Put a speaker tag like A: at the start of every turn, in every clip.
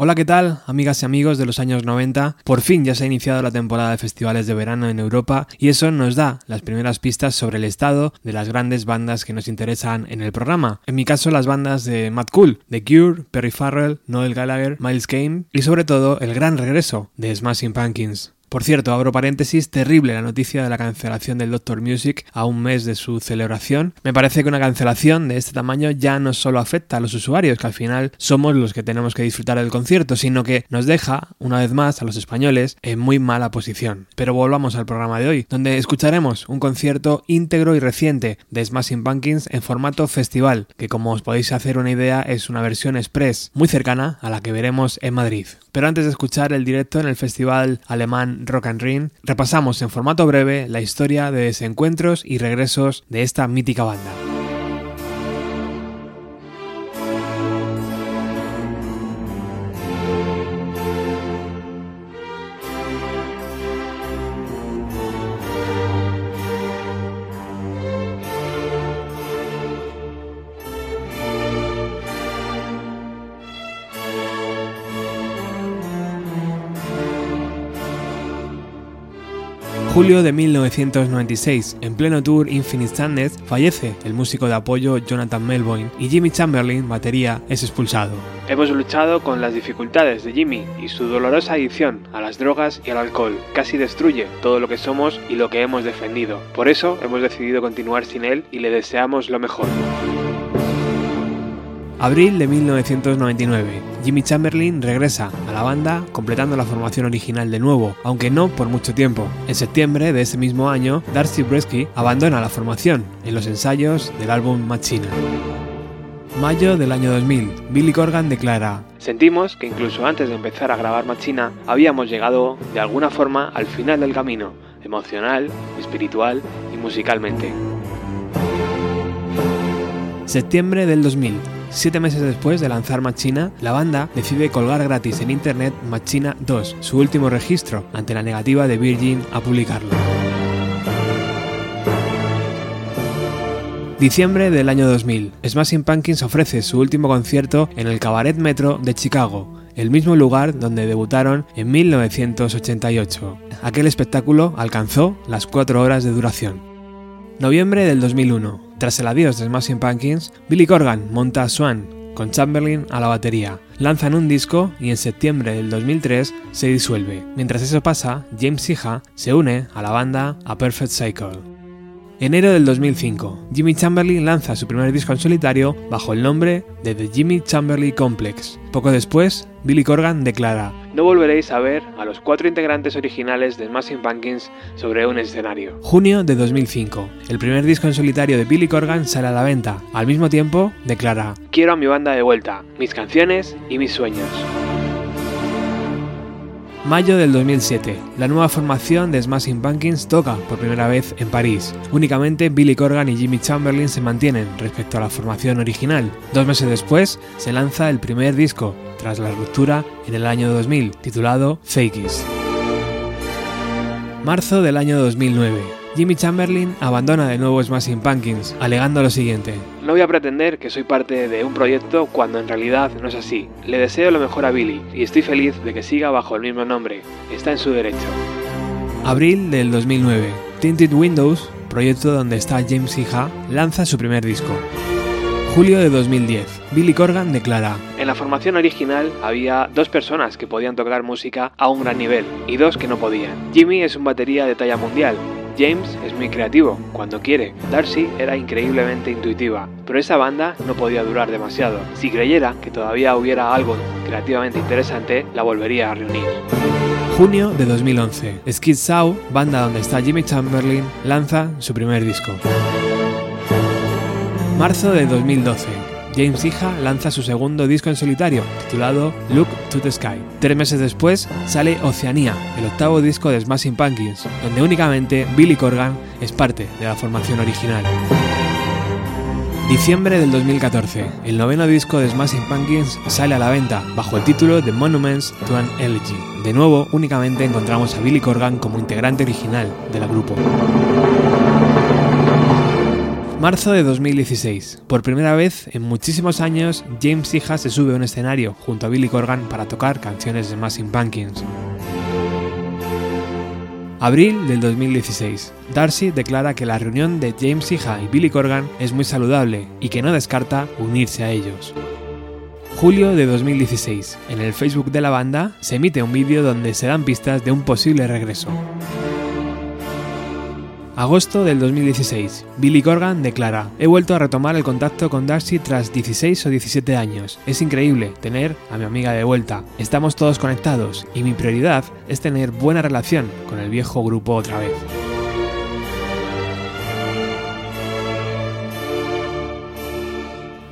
A: Hola, ¿qué tal, amigas y amigos de los años 90? Por fin ya se ha iniciado la temporada de festivales de verano en Europa y eso nos da las primeras pistas sobre el estado de las grandes bandas que nos interesan en el programa. En mi caso, las bandas de Mad Cool, The Cure, Perry Farrell, Noel Gallagher, Miles Kane y sobre todo el gran regreso de Smashing Pumpkins. Por cierto, abro paréntesis, terrible la noticia de la cancelación del Doctor Music a un mes de su celebración. Me parece que una cancelación de este tamaño ya no solo afecta a los usuarios, que al final somos los que tenemos que disfrutar del concierto, sino que nos deja, una vez más, a los españoles en muy mala posición. Pero volvamos al programa de hoy, donde escucharemos un concierto íntegro y reciente de Smashing Pumpkins en formato festival, que como os podéis hacer una idea es una versión express muy cercana a la que veremos en Madrid. Pero antes de escuchar el directo en el festival alemán Rock and Ring, repasamos en formato breve la historia de desencuentros y regresos de esta mítica banda. Julio de 1996, en pleno tour Infinite Sadness, fallece el músico de apoyo Jonathan Melvoin y Jimmy Chamberlain, batería, es expulsado. Hemos luchado con las dificultades de Jimmy y su dolorosa adicción a las drogas y al alcohol. Casi destruye todo lo que somos y lo que hemos defendido. Por eso hemos decidido continuar sin él y le deseamos lo mejor. Abril de 1999. Jimmy Chamberlain regresa a la banda completando la formación original de nuevo, aunque no por mucho tiempo. En septiembre de ese mismo año, Darcy Bresky abandona la formación en los ensayos del álbum Machina. Mayo del año 2000, Billy Corgan declara, Sentimos que incluso antes de empezar a grabar Machina habíamos llegado de alguna forma al final del camino, emocional, espiritual y musicalmente. Septiembre del 2000, Siete meses después de lanzar Machina, la banda decide colgar gratis en internet Machina 2, su último registro, ante la negativa de Virgin a publicarlo. Diciembre del año 2000, Smashing Pumpkins ofrece su último concierto en el Cabaret Metro de Chicago, el mismo lugar donde debutaron en 1988. Aquel espectáculo alcanzó las cuatro horas de duración. Noviembre del 2001. Tras el adiós de Smashing Pumpkins, Billy Corgan monta a Swan con Chamberlain a la batería. Lanzan un disco y en septiembre del 2003 se disuelve. Mientras eso pasa, James Sija se une a la banda A Perfect Cycle. Enero del 2005, Jimmy Chamberlain lanza su primer disco en solitario bajo el nombre de The Jimmy Chamberlain Complex. Poco después, Billy Corgan declara, No volveréis a ver a los cuatro integrantes originales de Smashing Pumpkins sobre un escenario. Junio de 2005, el primer disco en solitario de Billy Corgan sale a la venta. Al mismo tiempo, declara, Quiero a mi banda de vuelta, mis canciones y mis sueños. Mayo del 2007. La nueva formación de Smashing Pumpkins toca por primera vez en París. Únicamente Billy Corgan y Jimmy Chamberlain se mantienen respecto a la formación original. Dos meses después se lanza el primer disco, tras la ruptura en el año 2000, titulado Fakies. Marzo del año 2009. Jimmy Chamberlain abandona de nuevo Smashing Pumpkins, alegando lo siguiente. No voy a pretender que soy parte de un proyecto cuando en realidad no es así. Le deseo lo mejor a Billy y estoy feliz de que siga bajo el mismo nombre. Está en su derecho. Abril del 2009. Tinted Windows, proyecto donde está James Hija, lanza su primer disco. Julio de 2010. Billy Corgan declara, En la formación original había dos personas que podían tocar música a un gran nivel y dos que no podían. Jimmy es un batería de talla mundial James es muy creativo, cuando quiere. Darcy era increíblemente intuitiva, pero esa banda no podía durar demasiado. Si creyera que todavía hubiera algo creativamente interesante, la volvería a reunir. Junio de 2011. Skid Saw, banda donde está Jimmy Chamberlain, lanza su primer disco. Marzo de 2012. James Hija lanza su segundo disco en solitario, titulado Look to the Sky. Tres meses después sale Oceanía, el octavo disco de Smashing Pumpkins, donde únicamente Billy Corgan es parte de la formación original. Diciembre del 2014, el noveno disco de Smashing Pumpkins sale a la venta bajo el título The Monuments to an Elegy. De nuevo, únicamente encontramos a Billy Corgan como integrante original del grupo. Marzo de 2016. Por primera vez en muchísimos años, James Hija se sube a un escenario junto a Billy Corgan para tocar canciones de Smashing Pumpkins. Abril del 2016. Darcy declara que la reunión de James Hija y Billy Corgan es muy saludable y que no descarta unirse a ellos. Julio de 2016. En el Facebook de la banda se emite un vídeo donde se dan pistas de un posible regreso. Agosto del 2016. Billy Corgan declara, he vuelto a retomar el contacto con Darcy tras 16 o 17 años. Es increíble tener a mi amiga de vuelta. Estamos todos conectados y mi prioridad es tener buena relación con el viejo grupo otra vez.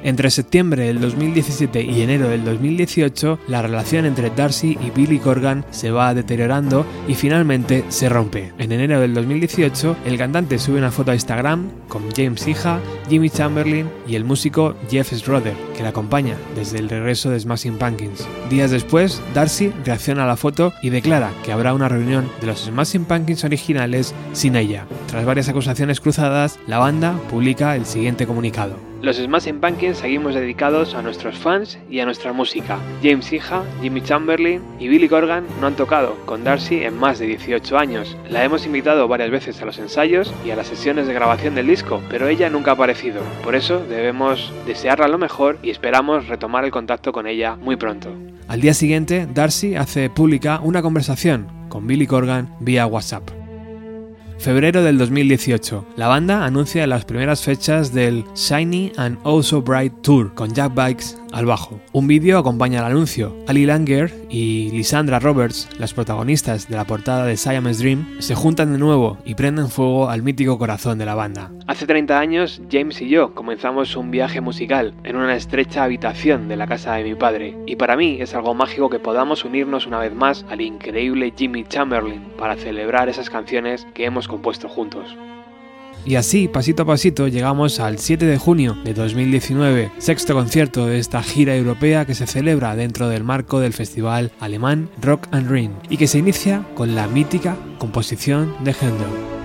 A: Entre septiembre del 2017 y enero del 2018, la relación entre Darcy y Billy Corgan se va deteriorando y finalmente se rompe. En enero del 2018, el cantante sube una foto a Instagram con James Hija, Jimmy Chamberlain y el músico Jeff Schroeder, que le acompaña desde el regreso de Smashing Pumpkins. Días después, Darcy reacciona a la foto y declara que habrá una reunión de los Smashing Pumpkins originales sin ella. Tras varias acusaciones cruzadas, la banda publica el siguiente comunicado. Los Smashing Pumpkins seguimos dedicados a nuestros fans y a nuestra música. James Hija, Jimmy Chamberlain y Billy Corgan no han tocado con Darcy en más de 18 años. La hemos invitado varias veces a los ensayos y a las sesiones de grabación del disco, pero ella nunca ha aparecido. Por eso debemos desearla lo mejor y esperamos retomar el contacto con ella muy pronto. Al día siguiente, Darcy hace pública una conversación con Billy Corgan vía WhatsApp. Febrero del 2018. La banda anuncia las primeras fechas del Shiny and Also Bright Tour con Jack Bikes al bajo. Un vídeo acompaña al anuncio. Ali Langer y Lisandra Roberts, las protagonistas de la portada de Siamese Dream, se juntan de nuevo y prenden fuego al mítico corazón de la banda. Hace 30 años, James y yo comenzamos un viaje musical en una estrecha habitación de la casa de mi padre, y para mí es algo mágico que podamos unirnos una vez más al increíble Jimmy Chamberlain para celebrar esas canciones que hemos compuesto juntos. Y así, pasito a pasito, llegamos al 7 de junio de 2019, sexto concierto de esta gira europea que se celebra dentro del marco del festival alemán Rock and Ring y que se inicia con la mítica composición de Händel.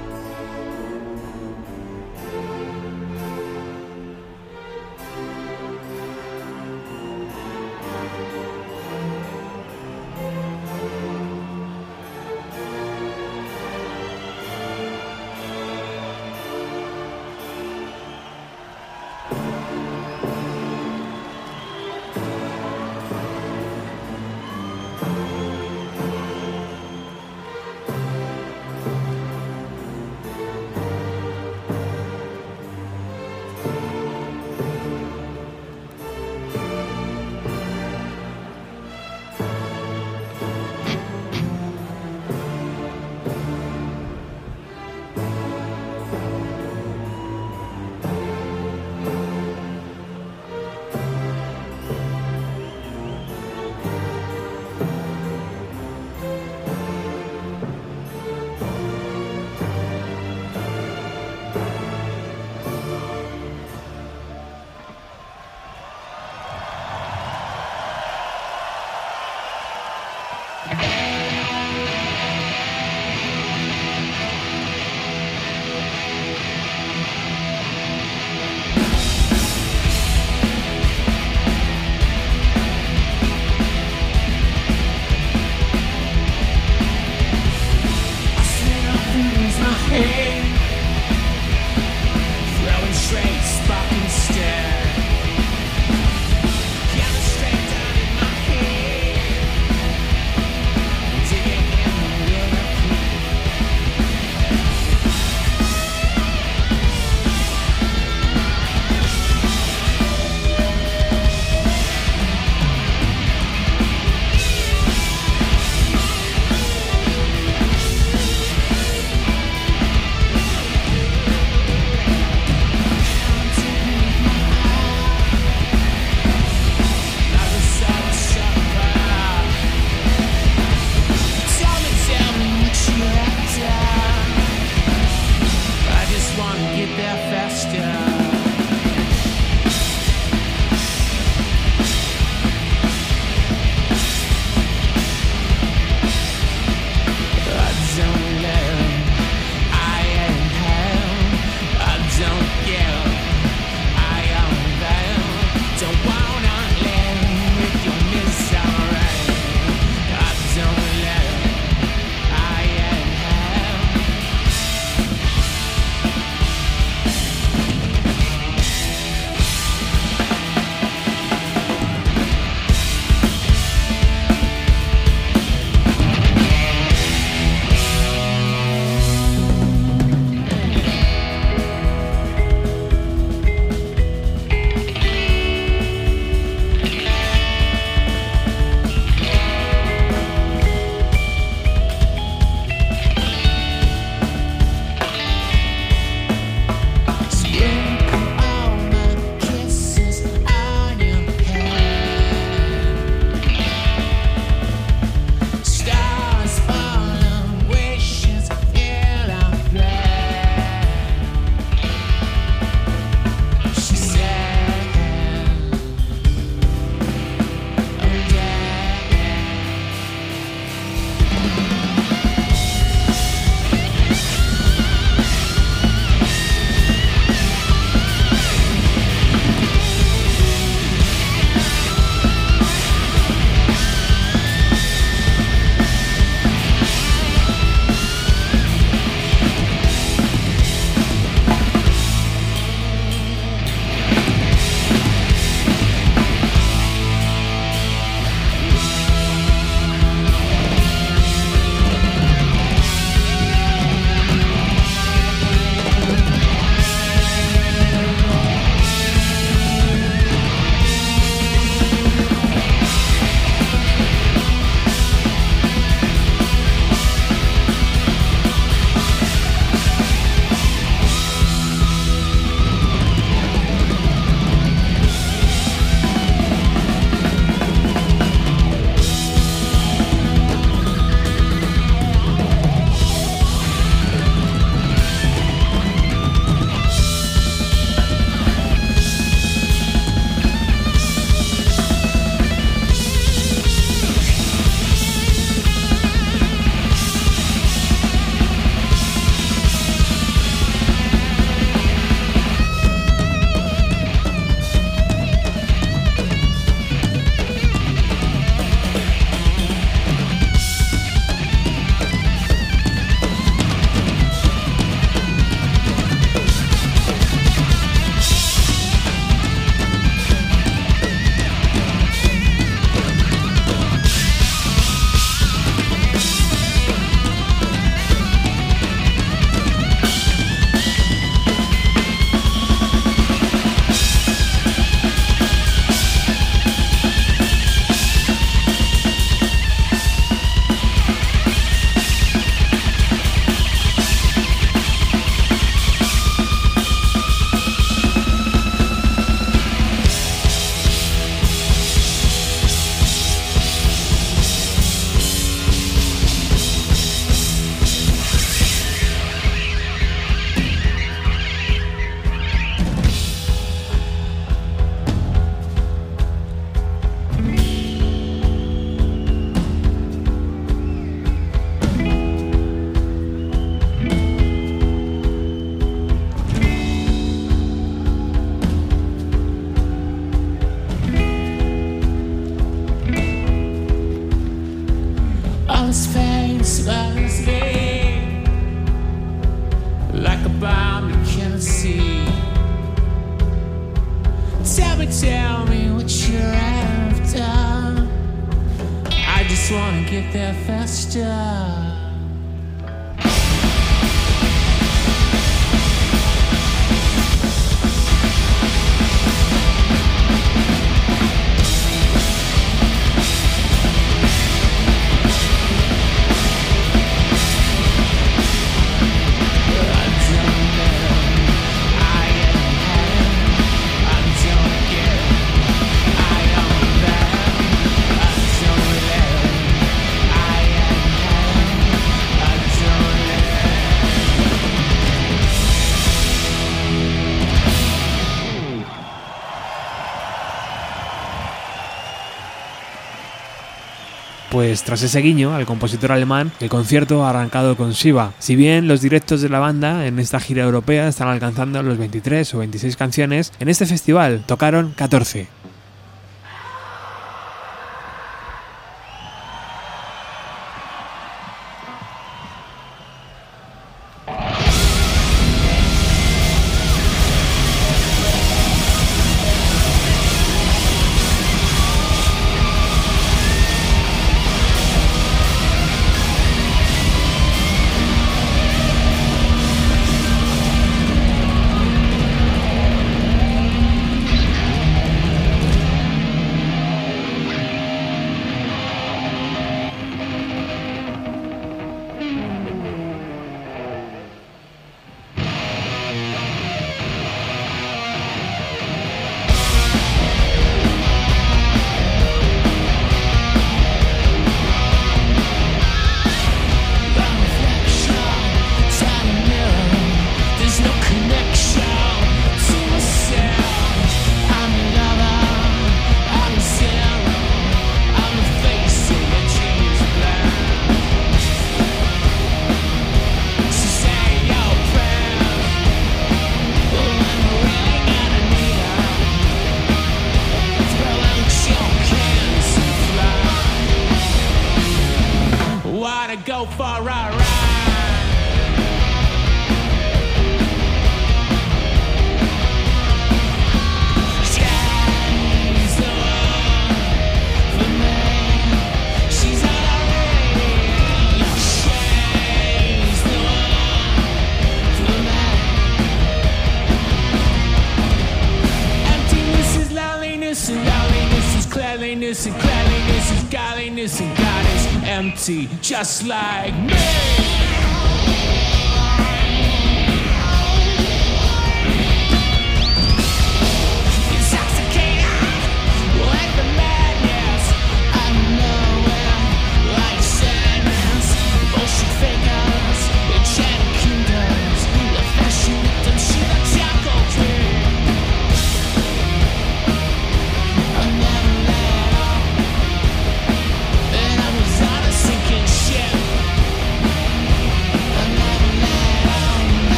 B: Pues tras ese guiño al compositor alemán, el concierto ha arrancado con Shiva. Si bien los directos de la banda en esta gira europea están alcanzando los 23 o 26 canciones, en este festival tocaron 14.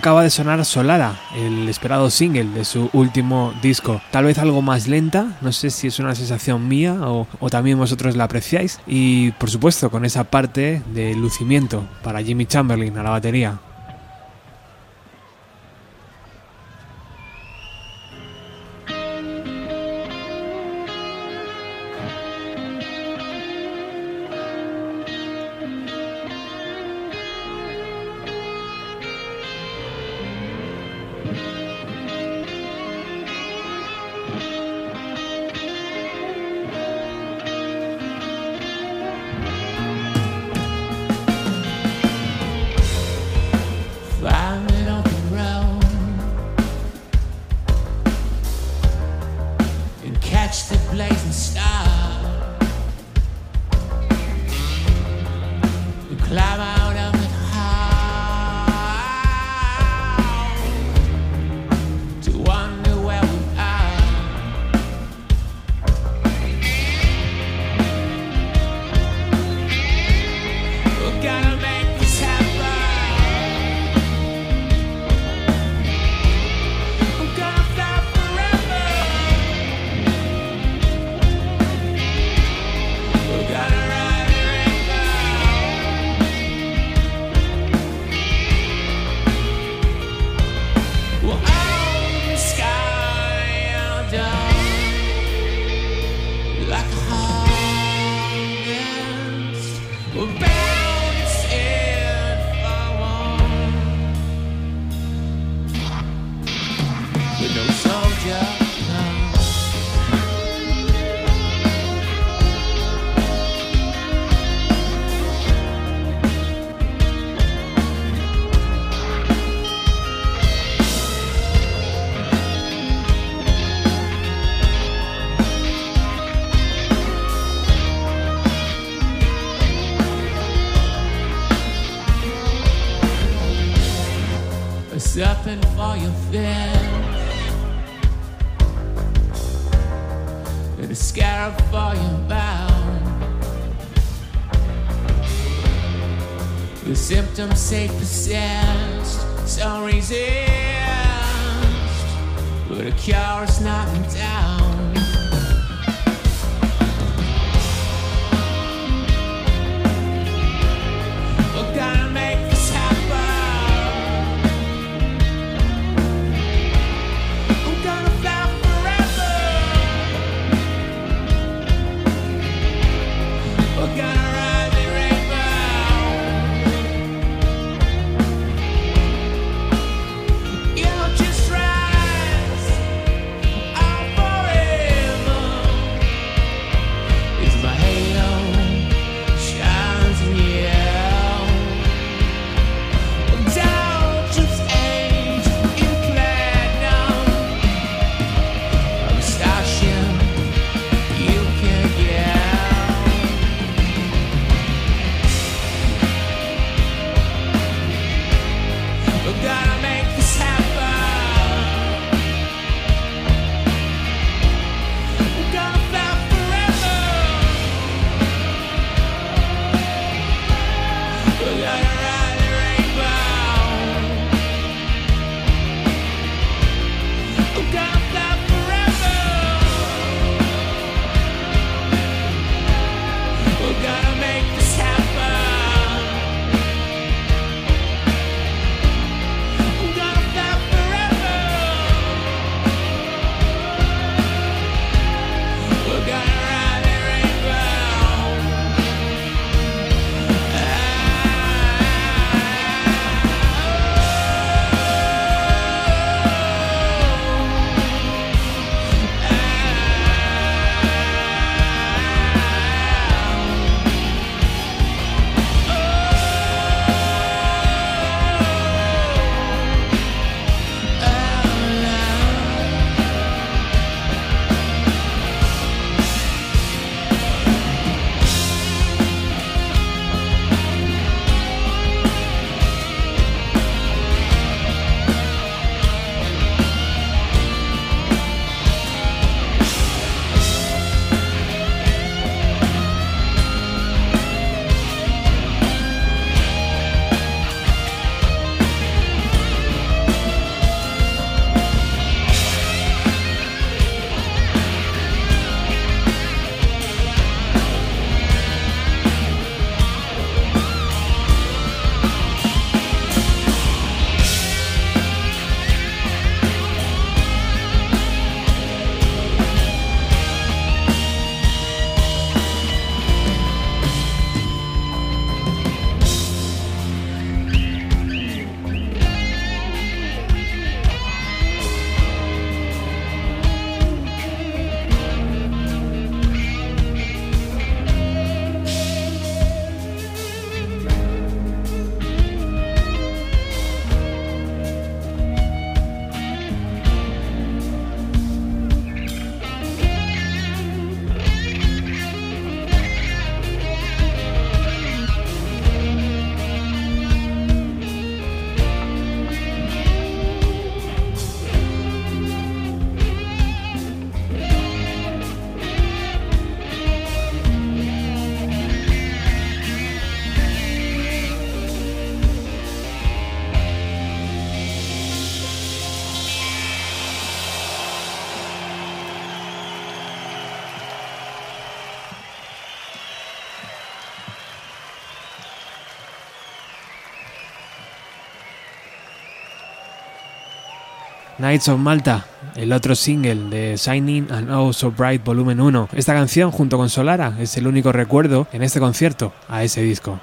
B: Acaba de sonar Solara, el esperado single de su último disco. Tal vez algo más lenta, no sé si es una sensación mía o, también vosotros la apreciáis. Y por supuesto con esa parte de lucimiento para Jimmy Chamberlain a la batería.
C: safe
B: Nights of Malta, el otro single de Shining and Oh So Bright Volumen 1. Esta canción, junto con Solara, es el único recuerdo en este concierto a ese disco.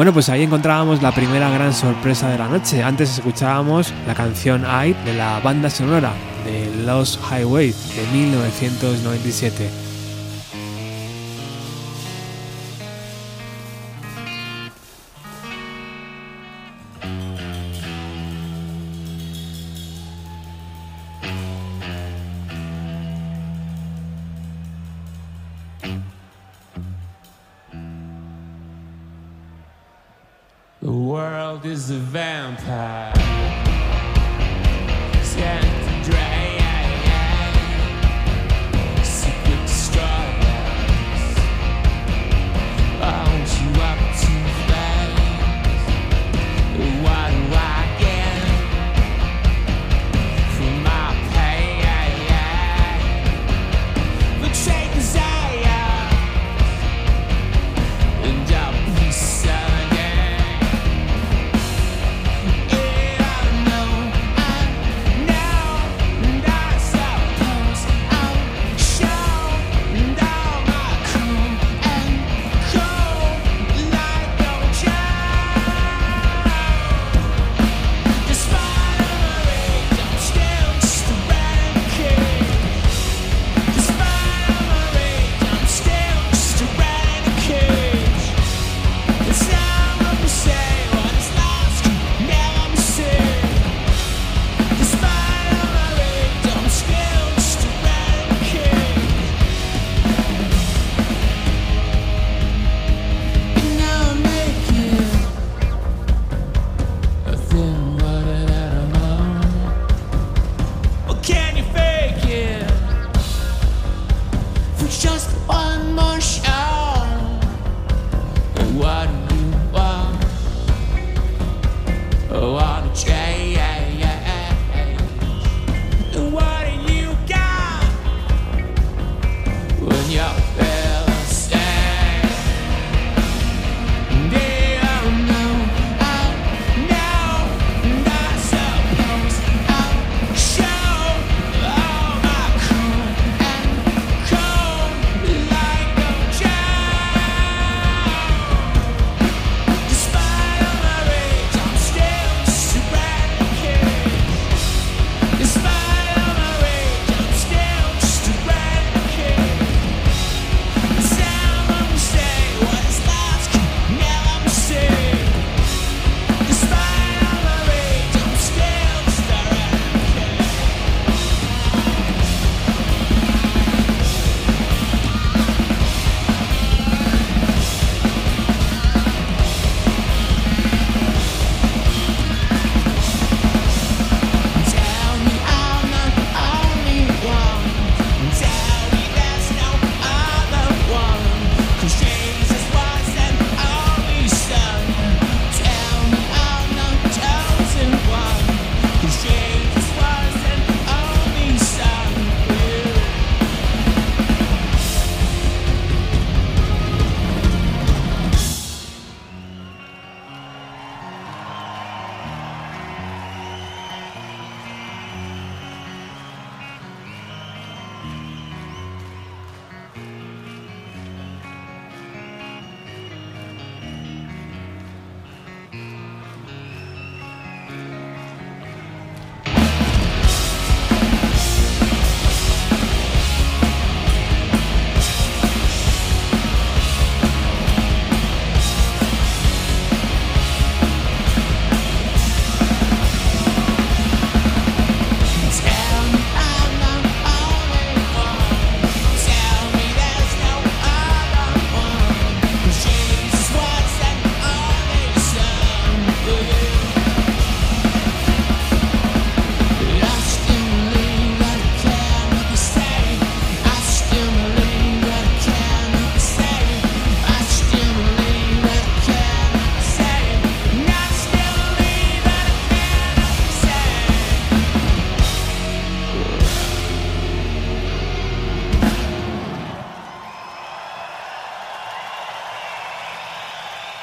B: Bueno, pues ahí encontrábamos la primera gran sorpresa de la noche. Antes escuchábamos la canción I de la banda sonora de Lost Highway de 1997.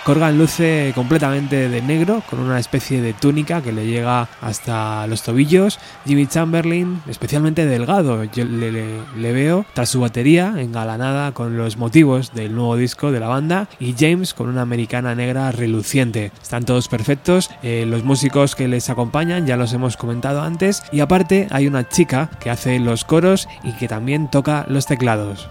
B: Corgan luce completamente de negro, con una especie de túnica que le llega hasta los tobillos. Jimmy Chamberlain, especialmente delgado, yo le, veo tras su batería, engalanada con los motivos del nuevo disco de la banda, y James con una americana negra reluciente. Están todos perfectos, eh, los músicos que les acompañan ya los hemos comentado antes, y aparte hay una chica que hace los coros y que también toca los teclados.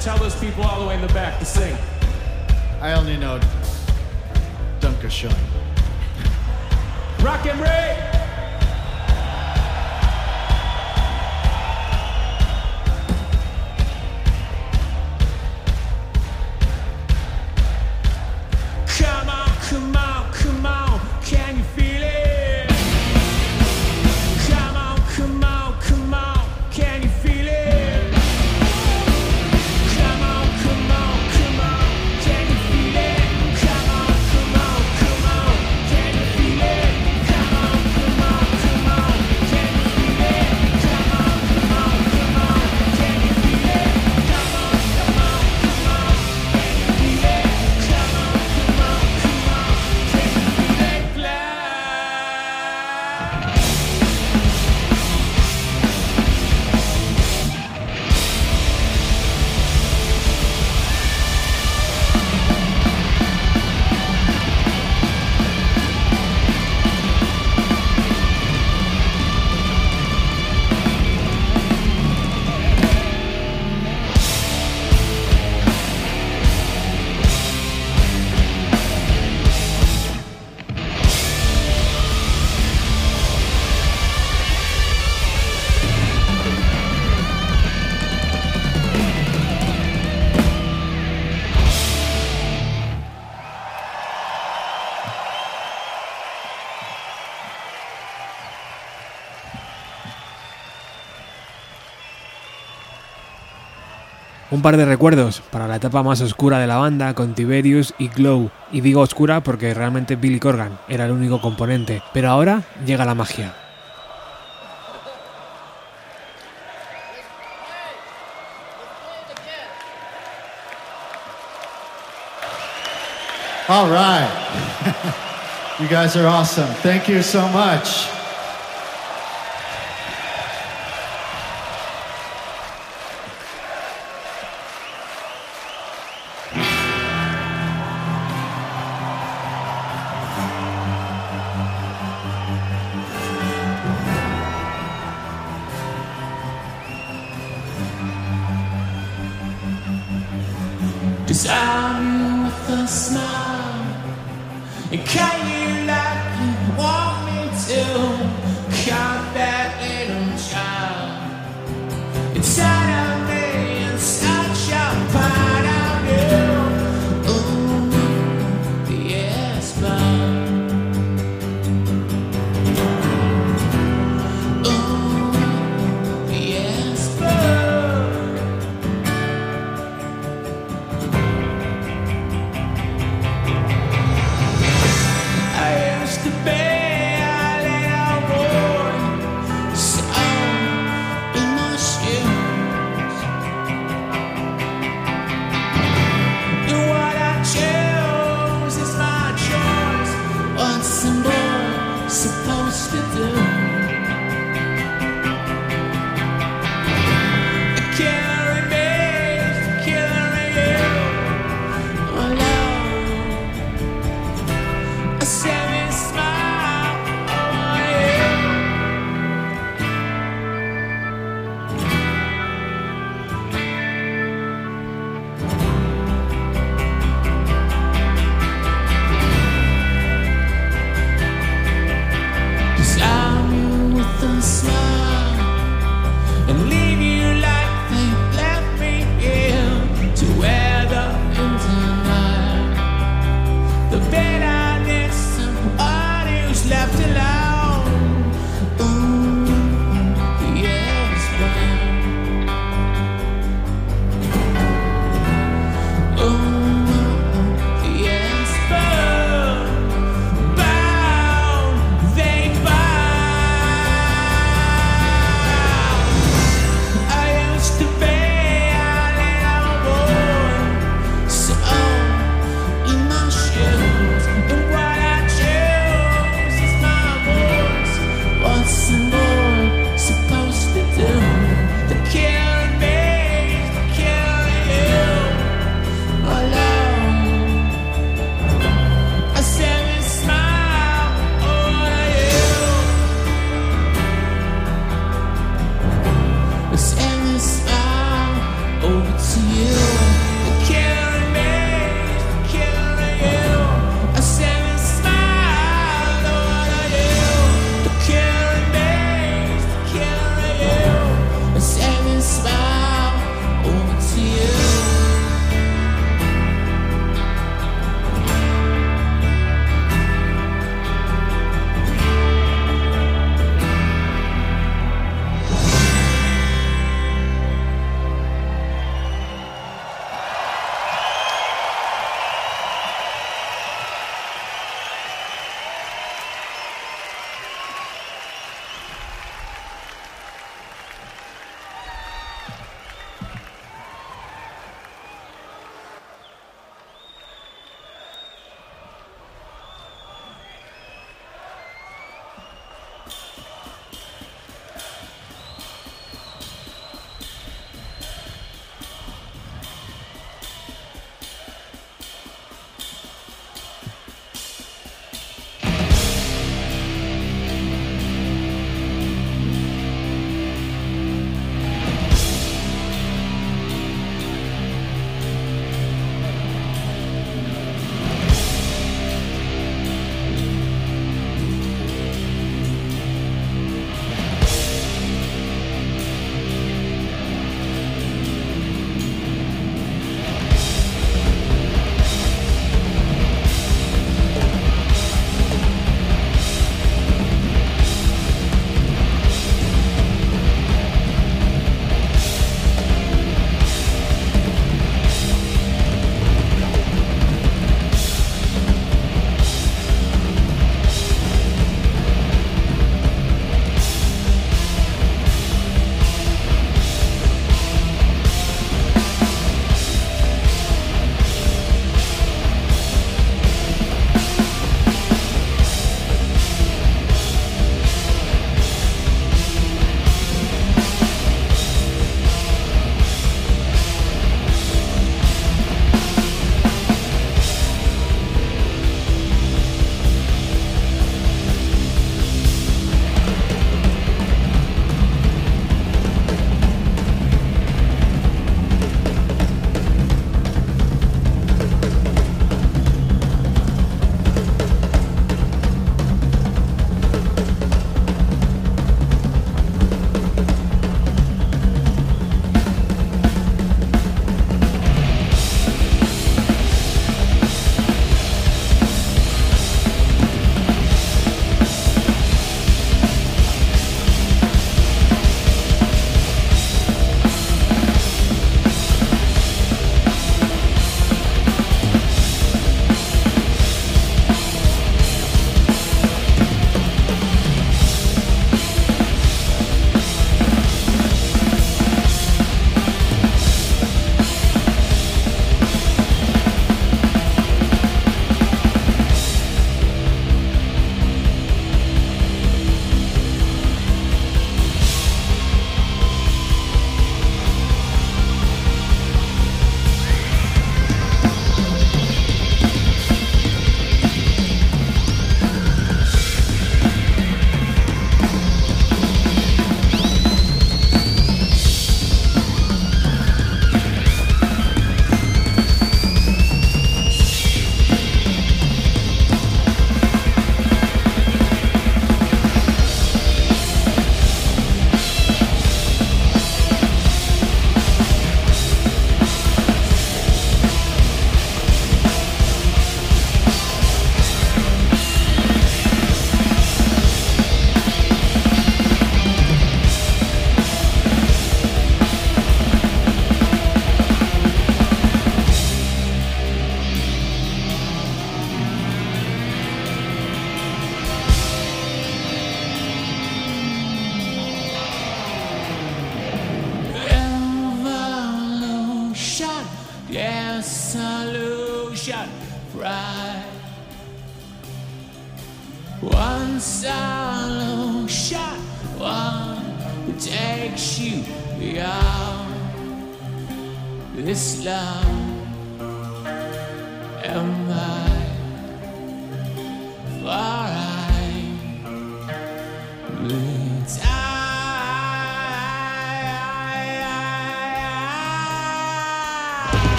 D: tell those people all the way in the back to sing.
B: I only know
A: un par de recuerdos para la etapa más oscura de la banda con Tiberius y Glow. Y digo oscura porque realmente Billy Corgan era el único componente. Pero ahora llega la magia.
B: All right. you guys are awesome. Thank you so much.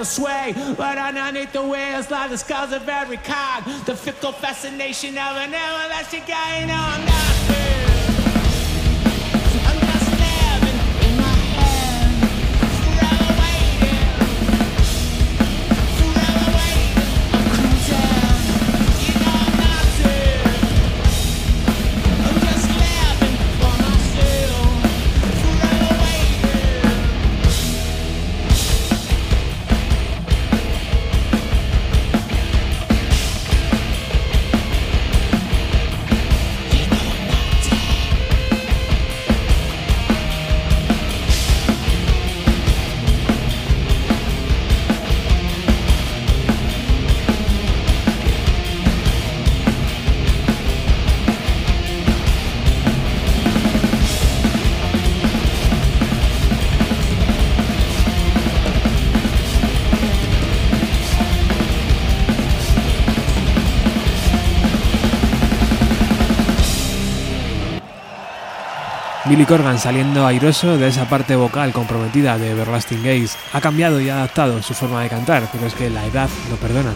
B: never sway. But underneath the wheels lie the scars of every kind. The fickle fascination of an everlasting guy. You I'm not. Billy Corgan saliendo airoso de esa parte vocal comprometida de Everlasting Gaze. Ha cambiado y adaptado su forma de cantar, pero es que la edad no perdona.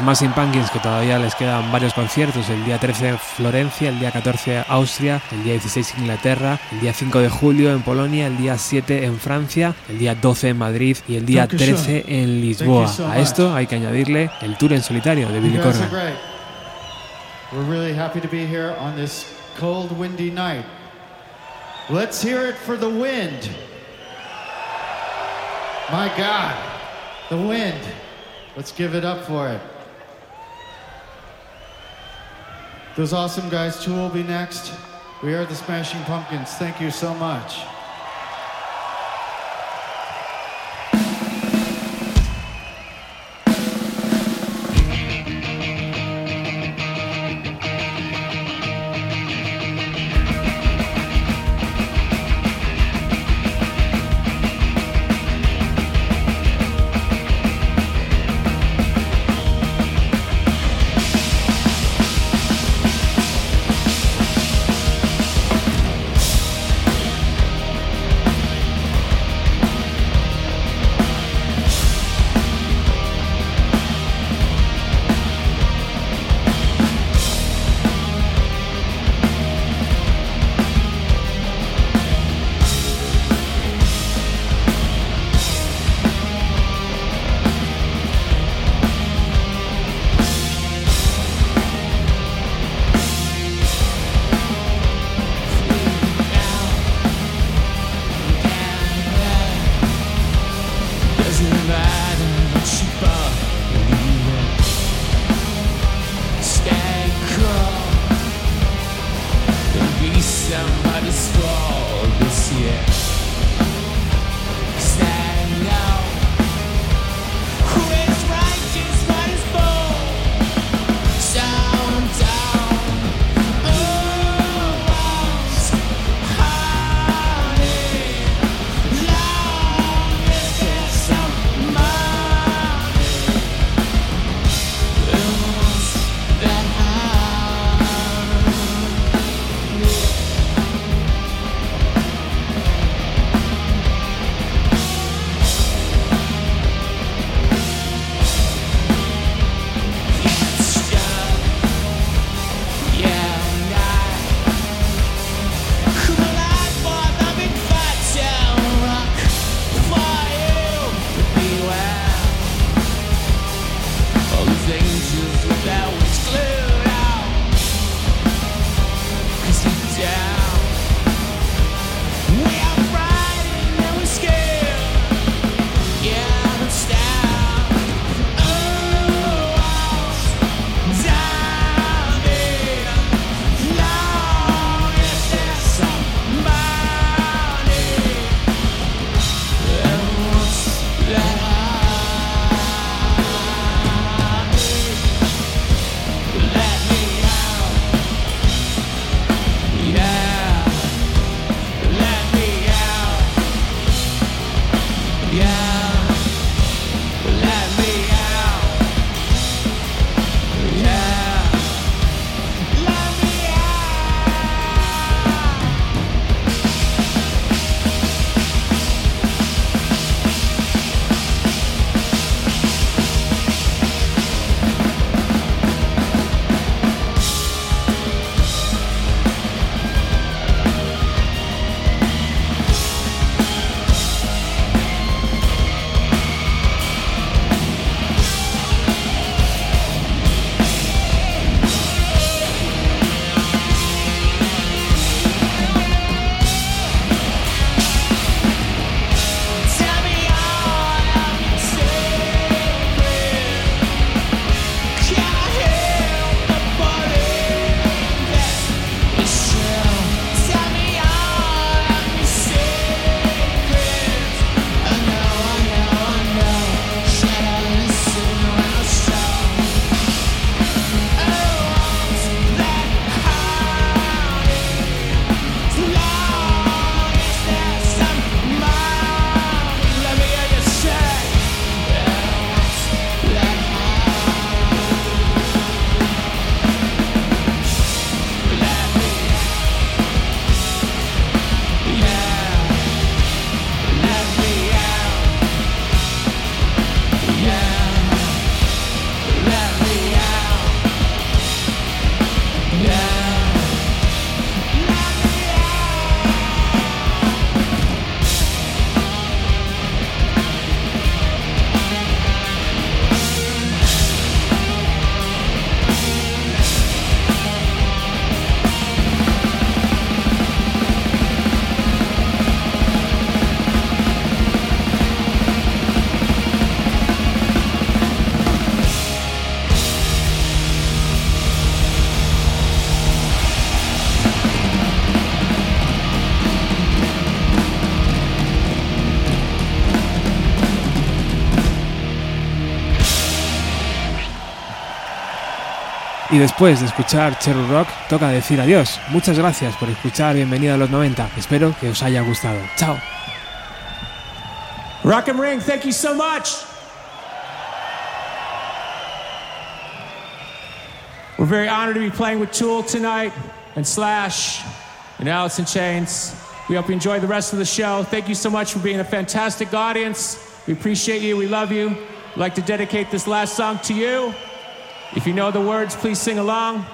B: Smashing Pumpkins que todavía les quedan varios conciertos, el día 13 Florencia, el día 14 Austria, el día 16 Inglaterra, el día 5 de julio en Polonia, el día 7 en Francia, el día 12 en Madrid y el día
D: Dankeschön.
B: 13 en Lisboa. A esto hay que añadirle el tour en solitario de Billy Corgan.
D: We're really happy to be here on this cold, windy night. Let's hear it for the wind. My God, the wind. Let's give it up for it. Those awesome guys, too, will be next. We are the Smashing Pumpkins. Thank you so much.
A: Y después de escuchar Cherry Rock, toca decir adiós. Muchas gracias por escuchar Bienvenido a los 90. Espero que os haya gustado. Chao.
B: Rock and Ring, thank you so much. We're very honored to be playing with Tool tonight and Slash and Alice in Chains. We hope you enjoy the rest of the show. Thank you so much for being a fantastic audience. We appreciate you. We love you. I'd like to dedicate this last song to you. If you know the words, please sing along.